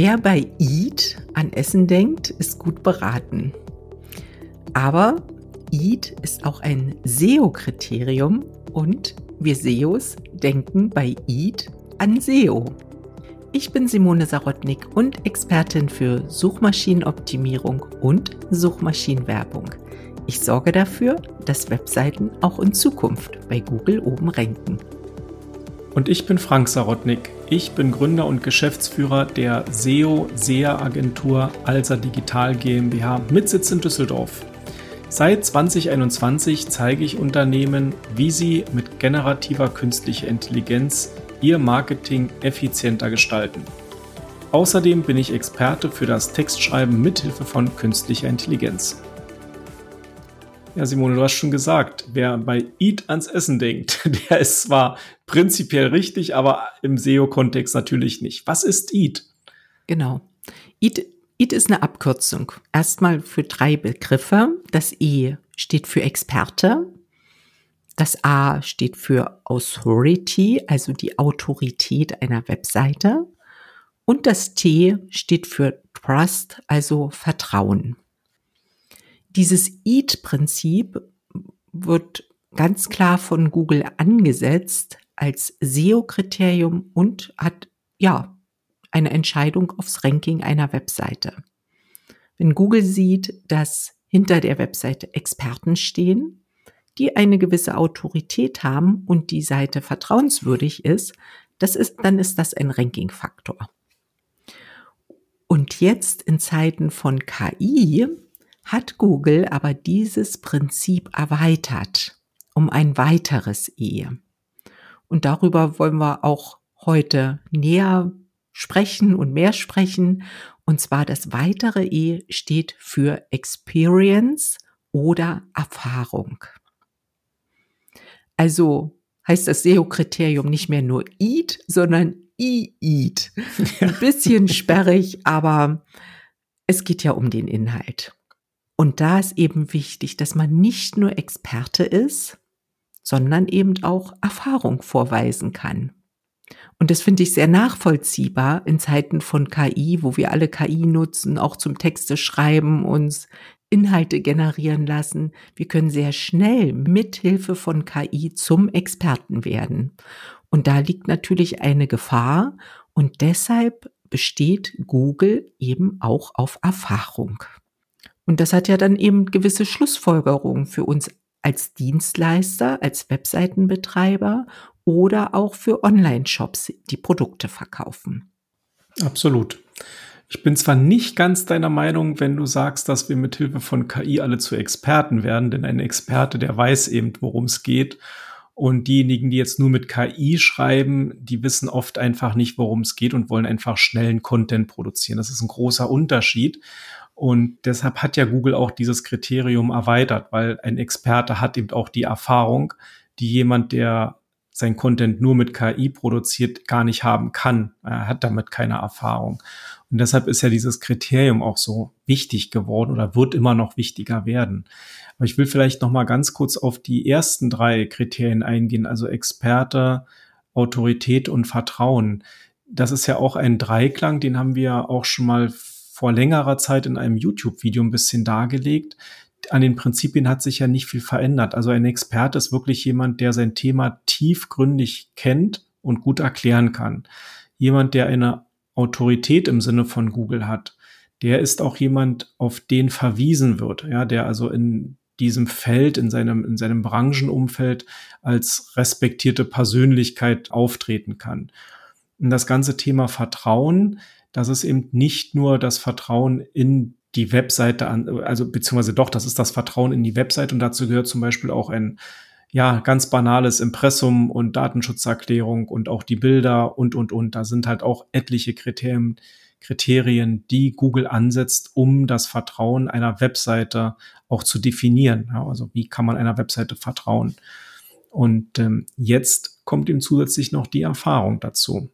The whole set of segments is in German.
Wer bei Eat an Essen denkt, ist gut beraten. Aber Eat ist auch ein SEO-Kriterium und wir SEOs denken bei Eat an SEO. Ich bin Simone Sarotnik und Expertin für Suchmaschinenoptimierung und Suchmaschinenwerbung. Ich sorge dafür, dass Webseiten auch in Zukunft bei Google oben ranken. Und ich bin Frank Sarotnik. Ich bin Gründer und Geschäftsführer der SEO-SEA-Agentur Alsa Digital GmbH mit Sitz in Düsseldorf. Seit 2021 zeige ich Unternehmen, wie sie mit generativer künstlicher Intelligenz ihr Marketing effizienter gestalten. Außerdem bin ich Experte für das Textschreiben mithilfe von künstlicher Intelligenz. Ja, Simone, du hast schon gesagt, wer bei Eat ans Essen denkt, der ist zwar prinzipiell richtig, aber im SEO-Kontext natürlich nicht. Was ist Eat? Genau. Eat, Eat ist eine Abkürzung. Erstmal für drei Begriffe. Das E steht für Experte. Das A steht für Authority, also die Autorität einer Webseite. Und das T steht für Trust, also Vertrauen. Dieses EAT-Prinzip wird ganz klar von Google angesetzt als SEO-Kriterium und hat ja eine Entscheidung aufs Ranking einer Webseite. Wenn Google sieht, dass hinter der Webseite Experten stehen, die eine gewisse Autorität haben und die Seite vertrauenswürdig ist, das ist, dann ist das ein Ranking-Faktor. Und jetzt in Zeiten von KI hat Google aber dieses Prinzip erweitert um ein weiteres E. Und darüber wollen wir auch heute näher sprechen und mehr sprechen. Und zwar das weitere E steht für Experience oder Erfahrung. Also heißt das SEO-Kriterium nicht mehr nur EAT, sondern E-EAT. Ein bisschen sperrig, aber es geht ja um den Inhalt. Und da ist eben wichtig, dass man nicht nur Experte ist, sondern eben auch Erfahrung vorweisen kann. Und das finde ich sehr nachvollziehbar in Zeiten von KI, wo wir alle KI nutzen, auch zum Texte schreiben, uns Inhalte generieren lassen. Wir können sehr schnell mithilfe von KI zum Experten werden. Und da liegt natürlich eine Gefahr und deshalb besteht Google eben auch auf Erfahrung. Und das hat ja dann eben gewisse Schlussfolgerungen für uns als Dienstleister, als Webseitenbetreiber oder auch für Online-Shops, die Produkte verkaufen. Absolut. Ich bin zwar nicht ganz deiner Meinung, wenn du sagst, dass wir mit Hilfe von KI alle zu Experten werden, denn ein Experte, der weiß eben, worum es geht. Und diejenigen, die jetzt nur mit KI schreiben, die wissen oft einfach nicht, worum es geht und wollen einfach schnellen Content produzieren. Das ist ein großer Unterschied. Und deshalb hat ja Google auch dieses Kriterium erweitert, weil ein Experte hat eben auch die Erfahrung, die jemand, der sein Content nur mit KI produziert, gar nicht haben kann. Er hat damit keine Erfahrung. Und deshalb ist ja dieses Kriterium auch so wichtig geworden oder wird immer noch wichtiger werden. Aber ich will vielleicht noch mal ganz kurz auf die ersten drei Kriterien eingehen, also Experte, Autorität und Vertrauen. Das ist ja auch ein Dreiklang, den haben wir auch schon mal vor längerer Zeit in einem YouTube-Video ein bisschen dargelegt. An den Prinzipien hat sich ja nicht viel verändert. Also ein Experte ist wirklich jemand, der sein Thema tiefgründig kennt und gut erklären kann. Jemand, der eine Autorität im Sinne von Google hat, der ist auch jemand, auf den verwiesen wird, ja, der also in diesem Feld, in seinem, in seinem Branchenumfeld als respektierte Persönlichkeit auftreten kann. Und das ganze Thema Vertrauen, das ist eben nicht nur das Vertrauen in die Webseite an, also beziehungsweise doch, das ist das Vertrauen in die Webseite und dazu gehört zum Beispiel auch ein ja, ganz banales Impressum und Datenschutzerklärung und auch die Bilder und, und, und. Da sind halt auch etliche Kriterien, Kriterien, die Google ansetzt, um das Vertrauen einer Webseite auch zu definieren. Ja, also wie kann man einer Webseite vertrauen? Und ähm, jetzt kommt ihm zusätzlich noch die Erfahrung dazu.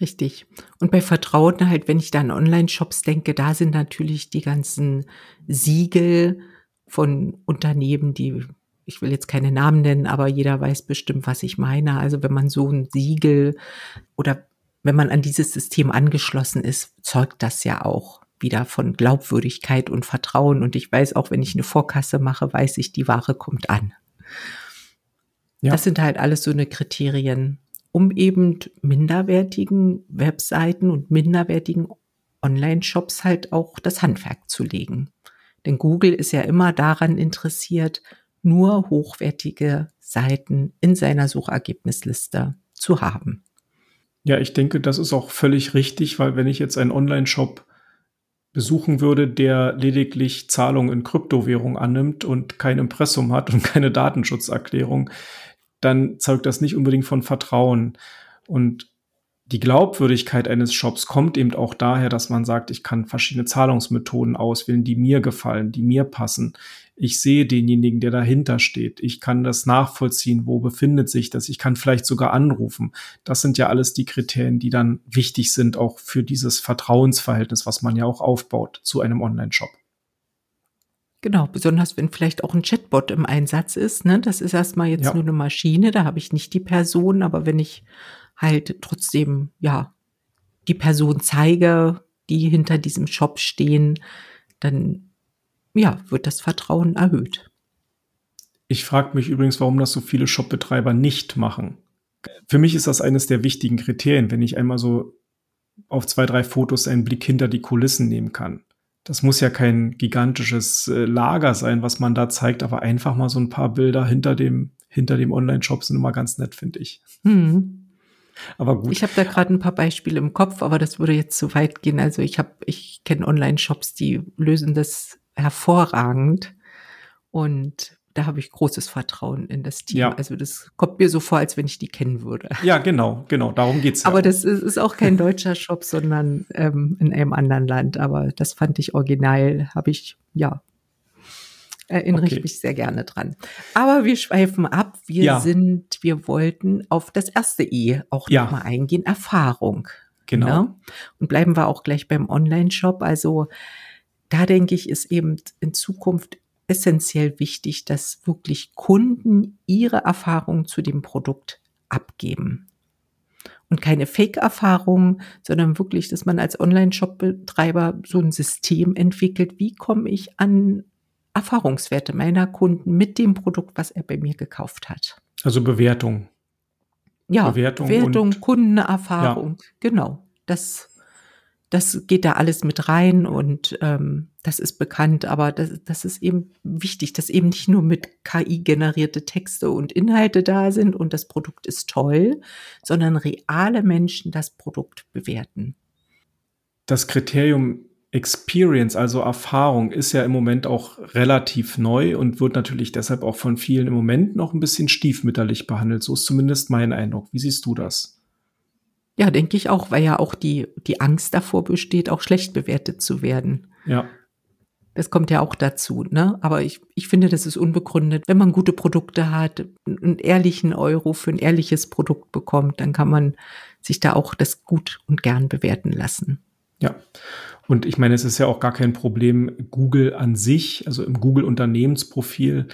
Richtig. Und bei Vertrauen halt, wenn ich da an Online-Shops denke, da sind natürlich die ganzen Siegel von Unternehmen, die, ich will jetzt keine Namen nennen, aber jeder weiß bestimmt, was ich meine. Also wenn man so ein Siegel oder wenn man an dieses System angeschlossen ist, zeugt das ja auch wieder von Glaubwürdigkeit und Vertrauen. Und ich weiß auch, wenn ich eine Vorkasse mache, weiß ich, die Ware kommt an. Ja. Das sind halt alles so eine Kriterien, um eben minderwertigen Webseiten und minderwertigen Online-Shops halt auch das Handwerk zu legen. Denn Google ist ja immer daran interessiert, nur hochwertige Seiten in seiner Suchergebnisliste zu haben. Ja, ich denke, das ist auch völlig richtig, weil wenn ich jetzt einen Online-Shop besuchen würde, der lediglich Zahlungen in Kryptowährung annimmt und kein Impressum hat und keine Datenschutzerklärung, dann zeugt das nicht unbedingt von Vertrauen. Und die Glaubwürdigkeit eines Shops kommt eben auch daher, dass man sagt, ich kann verschiedene Zahlungsmethoden auswählen, die mir gefallen, die mir passen. Ich sehe denjenigen, der dahinter steht. Ich kann das nachvollziehen, wo befindet sich das. Ich kann vielleicht sogar anrufen. Das sind ja alles die Kriterien, die dann wichtig sind, auch für dieses Vertrauensverhältnis, was man ja auch aufbaut zu einem Online-Shop. Genau, besonders wenn vielleicht auch ein Chatbot im Einsatz ist. Ne? Das ist erstmal jetzt ja. nur eine Maschine, da habe ich nicht die Person, aber wenn ich halt trotzdem, ja, die Person zeige, die hinter diesem Shop stehen, dann, ja, wird das Vertrauen erhöht. Ich frage mich übrigens, warum das so viele Shopbetreiber nicht machen. Für mich ist das eines der wichtigen Kriterien, wenn ich einmal so auf zwei, drei Fotos einen Blick hinter die Kulissen nehmen kann. Das muss ja kein gigantisches äh, Lager sein, was man da zeigt, aber einfach mal so ein paar Bilder hinter dem, hinter dem Online-Shop sind immer ganz nett, finde ich. Hm. Aber gut. Ich habe da gerade ein paar Beispiele im Kopf, aber das würde jetzt zu weit gehen. Also ich habe, ich kenne Online-Shops, die lösen das hervorragend. Und da habe ich großes Vertrauen in das Team. Ja. Also das kommt mir so vor, als wenn ich die kennen würde. Ja, genau, genau, darum geht's. Ja Aber das ist, ist, auch kein deutscher Shop, sondern ähm, in einem anderen Land. Aber das fand ich original, habe ich ja erinnere okay. ich mich sehr gerne dran. Aber wir schweifen ab. Wir ja. sind, wir wollten auf das erste E auch ja. nochmal eingehen, Erfahrung. Genau. Ne? Und bleiben wir auch gleich beim Online-Shop. Also da denke ich, ist eben in Zukunft essentiell wichtig, dass wirklich Kunden ihre Erfahrungen zu dem Produkt abgeben. Und keine Fake-Erfahrungen, sondern wirklich, dass man als Online-Shop-Betreiber so ein System entwickelt. Wie komme ich an Erfahrungswerte meiner Kunden mit dem Produkt, was er bei mir gekauft hat. Also Bewertung. Ja, Bewertung, Bewertung Kundenerfahrung, ja. genau. Das, das geht da alles mit rein und ähm, das ist bekannt, aber das, das ist eben wichtig, dass eben nicht nur mit KI generierte Texte und Inhalte da sind und das Produkt ist toll, sondern reale Menschen das Produkt bewerten. Das Kriterium Experience, also Erfahrung, ist ja im Moment auch relativ neu und wird natürlich deshalb auch von vielen im Moment noch ein bisschen stiefmütterlich behandelt. So ist zumindest mein Eindruck. Wie siehst du das? Ja, denke ich auch, weil ja auch die, die Angst davor besteht, auch schlecht bewertet zu werden. Ja. Das kommt ja auch dazu, ne? Aber ich, ich finde, das ist unbegründet. Wenn man gute Produkte hat, einen ehrlichen Euro für ein ehrliches Produkt bekommt, dann kann man sich da auch das gut und gern bewerten lassen. Ja. Und ich meine, es ist ja auch gar kein Problem. Google an sich, also im Google-Unternehmensprofil,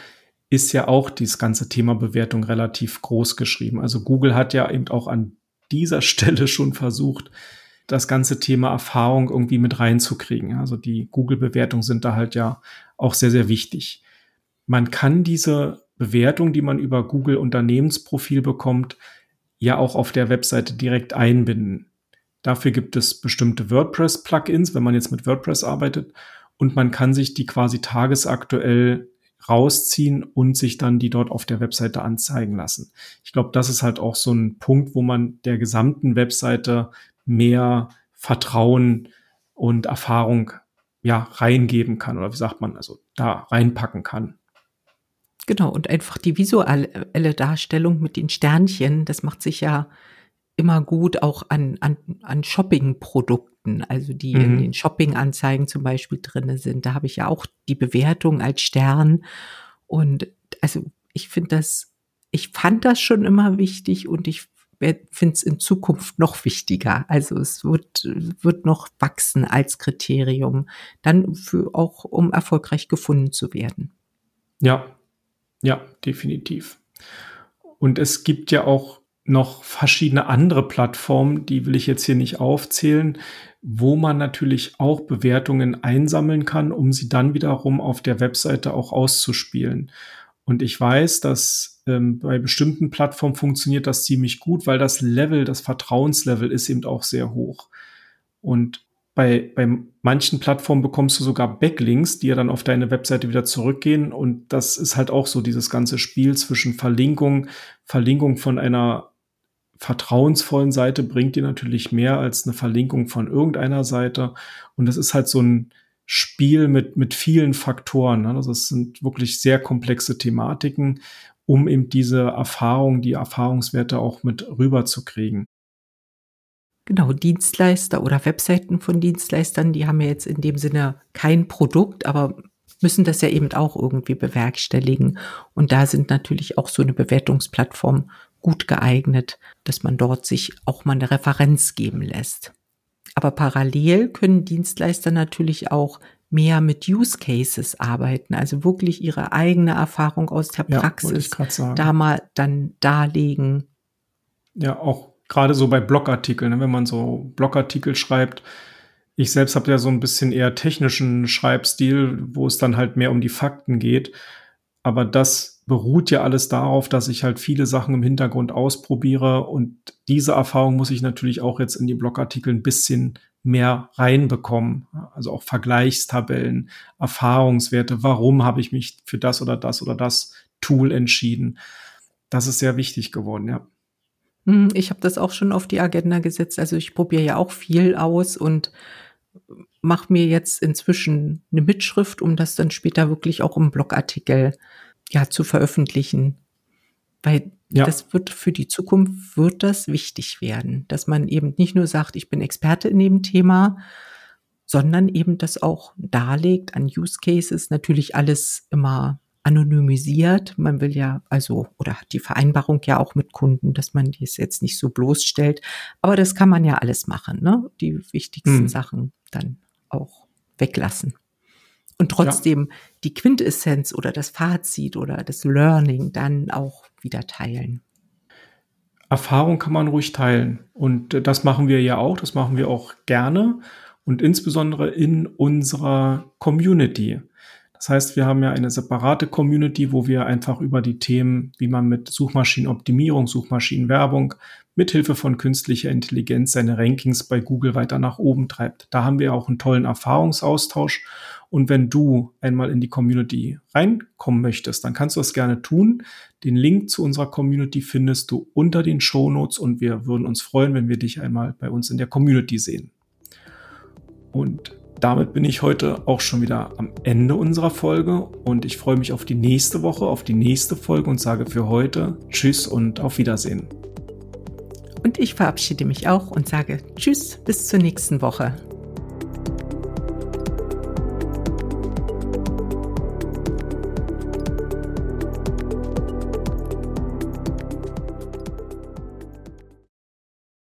ist ja auch dieses ganze Thema Bewertung relativ groß geschrieben. Also Google hat ja eben auch an dieser Stelle schon versucht, das ganze Thema Erfahrung irgendwie mit reinzukriegen. Also die Google-Bewertungen sind da halt ja auch sehr, sehr wichtig. Man kann diese Bewertung, die man über Google Unternehmensprofil bekommt, ja auch auf der Webseite direkt einbinden. Dafür gibt es bestimmte WordPress-Plugins, wenn man jetzt mit WordPress arbeitet. Und man kann sich die quasi tagesaktuell rausziehen und sich dann die dort auf der Webseite anzeigen lassen. Ich glaube, das ist halt auch so ein Punkt, wo man der gesamten Webseite mehr Vertrauen und Erfahrung ja reingeben kann oder wie sagt man, also da reinpacken kann. Genau, und einfach die visuelle Darstellung mit den Sternchen, das macht sich ja immer gut auch an, an, an Shopping-Produkten, also die mhm. in den Shopping-Anzeigen zum Beispiel drinne sind. Da habe ich ja auch die Bewertung als Stern. Und also ich finde das, ich fand das schon immer wichtig und ich finde es in Zukunft noch wichtiger. Also es wird, wird noch wachsen als Kriterium, dann für auch, um erfolgreich gefunden zu werden. Ja, ja, definitiv. Und es gibt ja auch noch verschiedene andere Plattformen, die will ich jetzt hier nicht aufzählen, wo man natürlich auch Bewertungen einsammeln kann, um sie dann wiederum auf der Webseite auch auszuspielen. Und ich weiß, dass ähm, bei bestimmten Plattformen funktioniert das ziemlich gut, weil das Level, das Vertrauenslevel ist eben auch sehr hoch. Und bei, bei manchen Plattformen bekommst du sogar Backlinks, die ja dann auf deine Webseite wieder zurückgehen. Und das ist halt auch so dieses ganze Spiel zwischen Verlinkung, Verlinkung von einer vertrauensvollen Seite bringt dir natürlich mehr als eine Verlinkung von irgendeiner Seite. Und das ist halt so ein Spiel mit, mit vielen Faktoren. Ne? Also es sind wirklich sehr komplexe Thematiken, um eben diese Erfahrung, die Erfahrungswerte auch mit rüberzukriegen. Genau, Dienstleister oder Webseiten von Dienstleistern, die haben ja jetzt in dem Sinne kein Produkt, aber müssen das ja eben auch irgendwie bewerkstelligen. Und da sind natürlich auch so eine Bewertungsplattform gut geeignet, dass man dort sich auch mal eine Referenz geben lässt. Aber parallel können Dienstleister natürlich auch mehr mit Use Cases arbeiten, also wirklich ihre eigene Erfahrung aus der Praxis ja, da mal dann darlegen. Ja, auch gerade so bei Blogartikeln, ne, wenn man so Blogartikel schreibt. Ich selbst habe ja so ein bisschen eher technischen Schreibstil, wo es dann halt mehr um die Fakten geht. Aber das beruht ja alles darauf, dass ich halt viele Sachen im Hintergrund ausprobiere und diese Erfahrung muss ich natürlich auch jetzt in die Blogartikel ein bisschen mehr reinbekommen. Also auch Vergleichstabellen, Erfahrungswerte, warum habe ich mich für das oder das oder das Tool entschieden. Das ist sehr wichtig geworden, ja. Hm, ich habe das auch schon auf die Agenda gesetzt. Also ich probiere ja auch viel aus und mache mir jetzt inzwischen eine Mitschrift, um das dann später wirklich auch im Blogartikel ja zu veröffentlichen. Weil ja. das wird für die Zukunft wird das wichtig werden, dass man eben nicht nur sagt, ich bin Experte in dem Thema, sondern eben das auch darlegt an Use Cases, natürlich alles immer anonymisiert. Man will ja also oder hat die Vereinbarung ja auch mit Kunden, dass man dies jetzt nicht so bloßstellt. Aber das kann man ja alles machen, ne? Die wichtigsten hm. Sachen dann auch weglassen und trotzdem ja. die Quintessenz oder das Fazit oder das Learning dann auch wieder teilen. Erfahrung kann man ruhig teilen und das machen wir ja auch, das machen wir auch gerne und insbesondere in unserer Community. Das heißt, wir haben ja eine separate Community, wo wir einfach über die Themen, wie man mit Suchmaschinenoptimierung, Suchmaschinenwerbung mithilfe von künstlicher Intelligenz seine Rankings bei Google weiter nach oben treibt. Da haben wir auch einen tollen Erfahrungsaustausch und wenn du einmal in die Community reinkommen möchtest, dann kannst du das gerne tun. Den Link zu unserer Community findest du unter den Show Notes und wir würden uns freuen, wenn wir dich einmal bei uns in der Community sehen. Und damit bin ich heute auch schon wieder am Ende unserer Folge und ich freue mich auf die nächste Woche, auf die nächste Folge und sage für heute Tschüss und auf Wiedersehen. Und ich verabschiede mich auch und sage Tschüss bis zur nächsten Woche.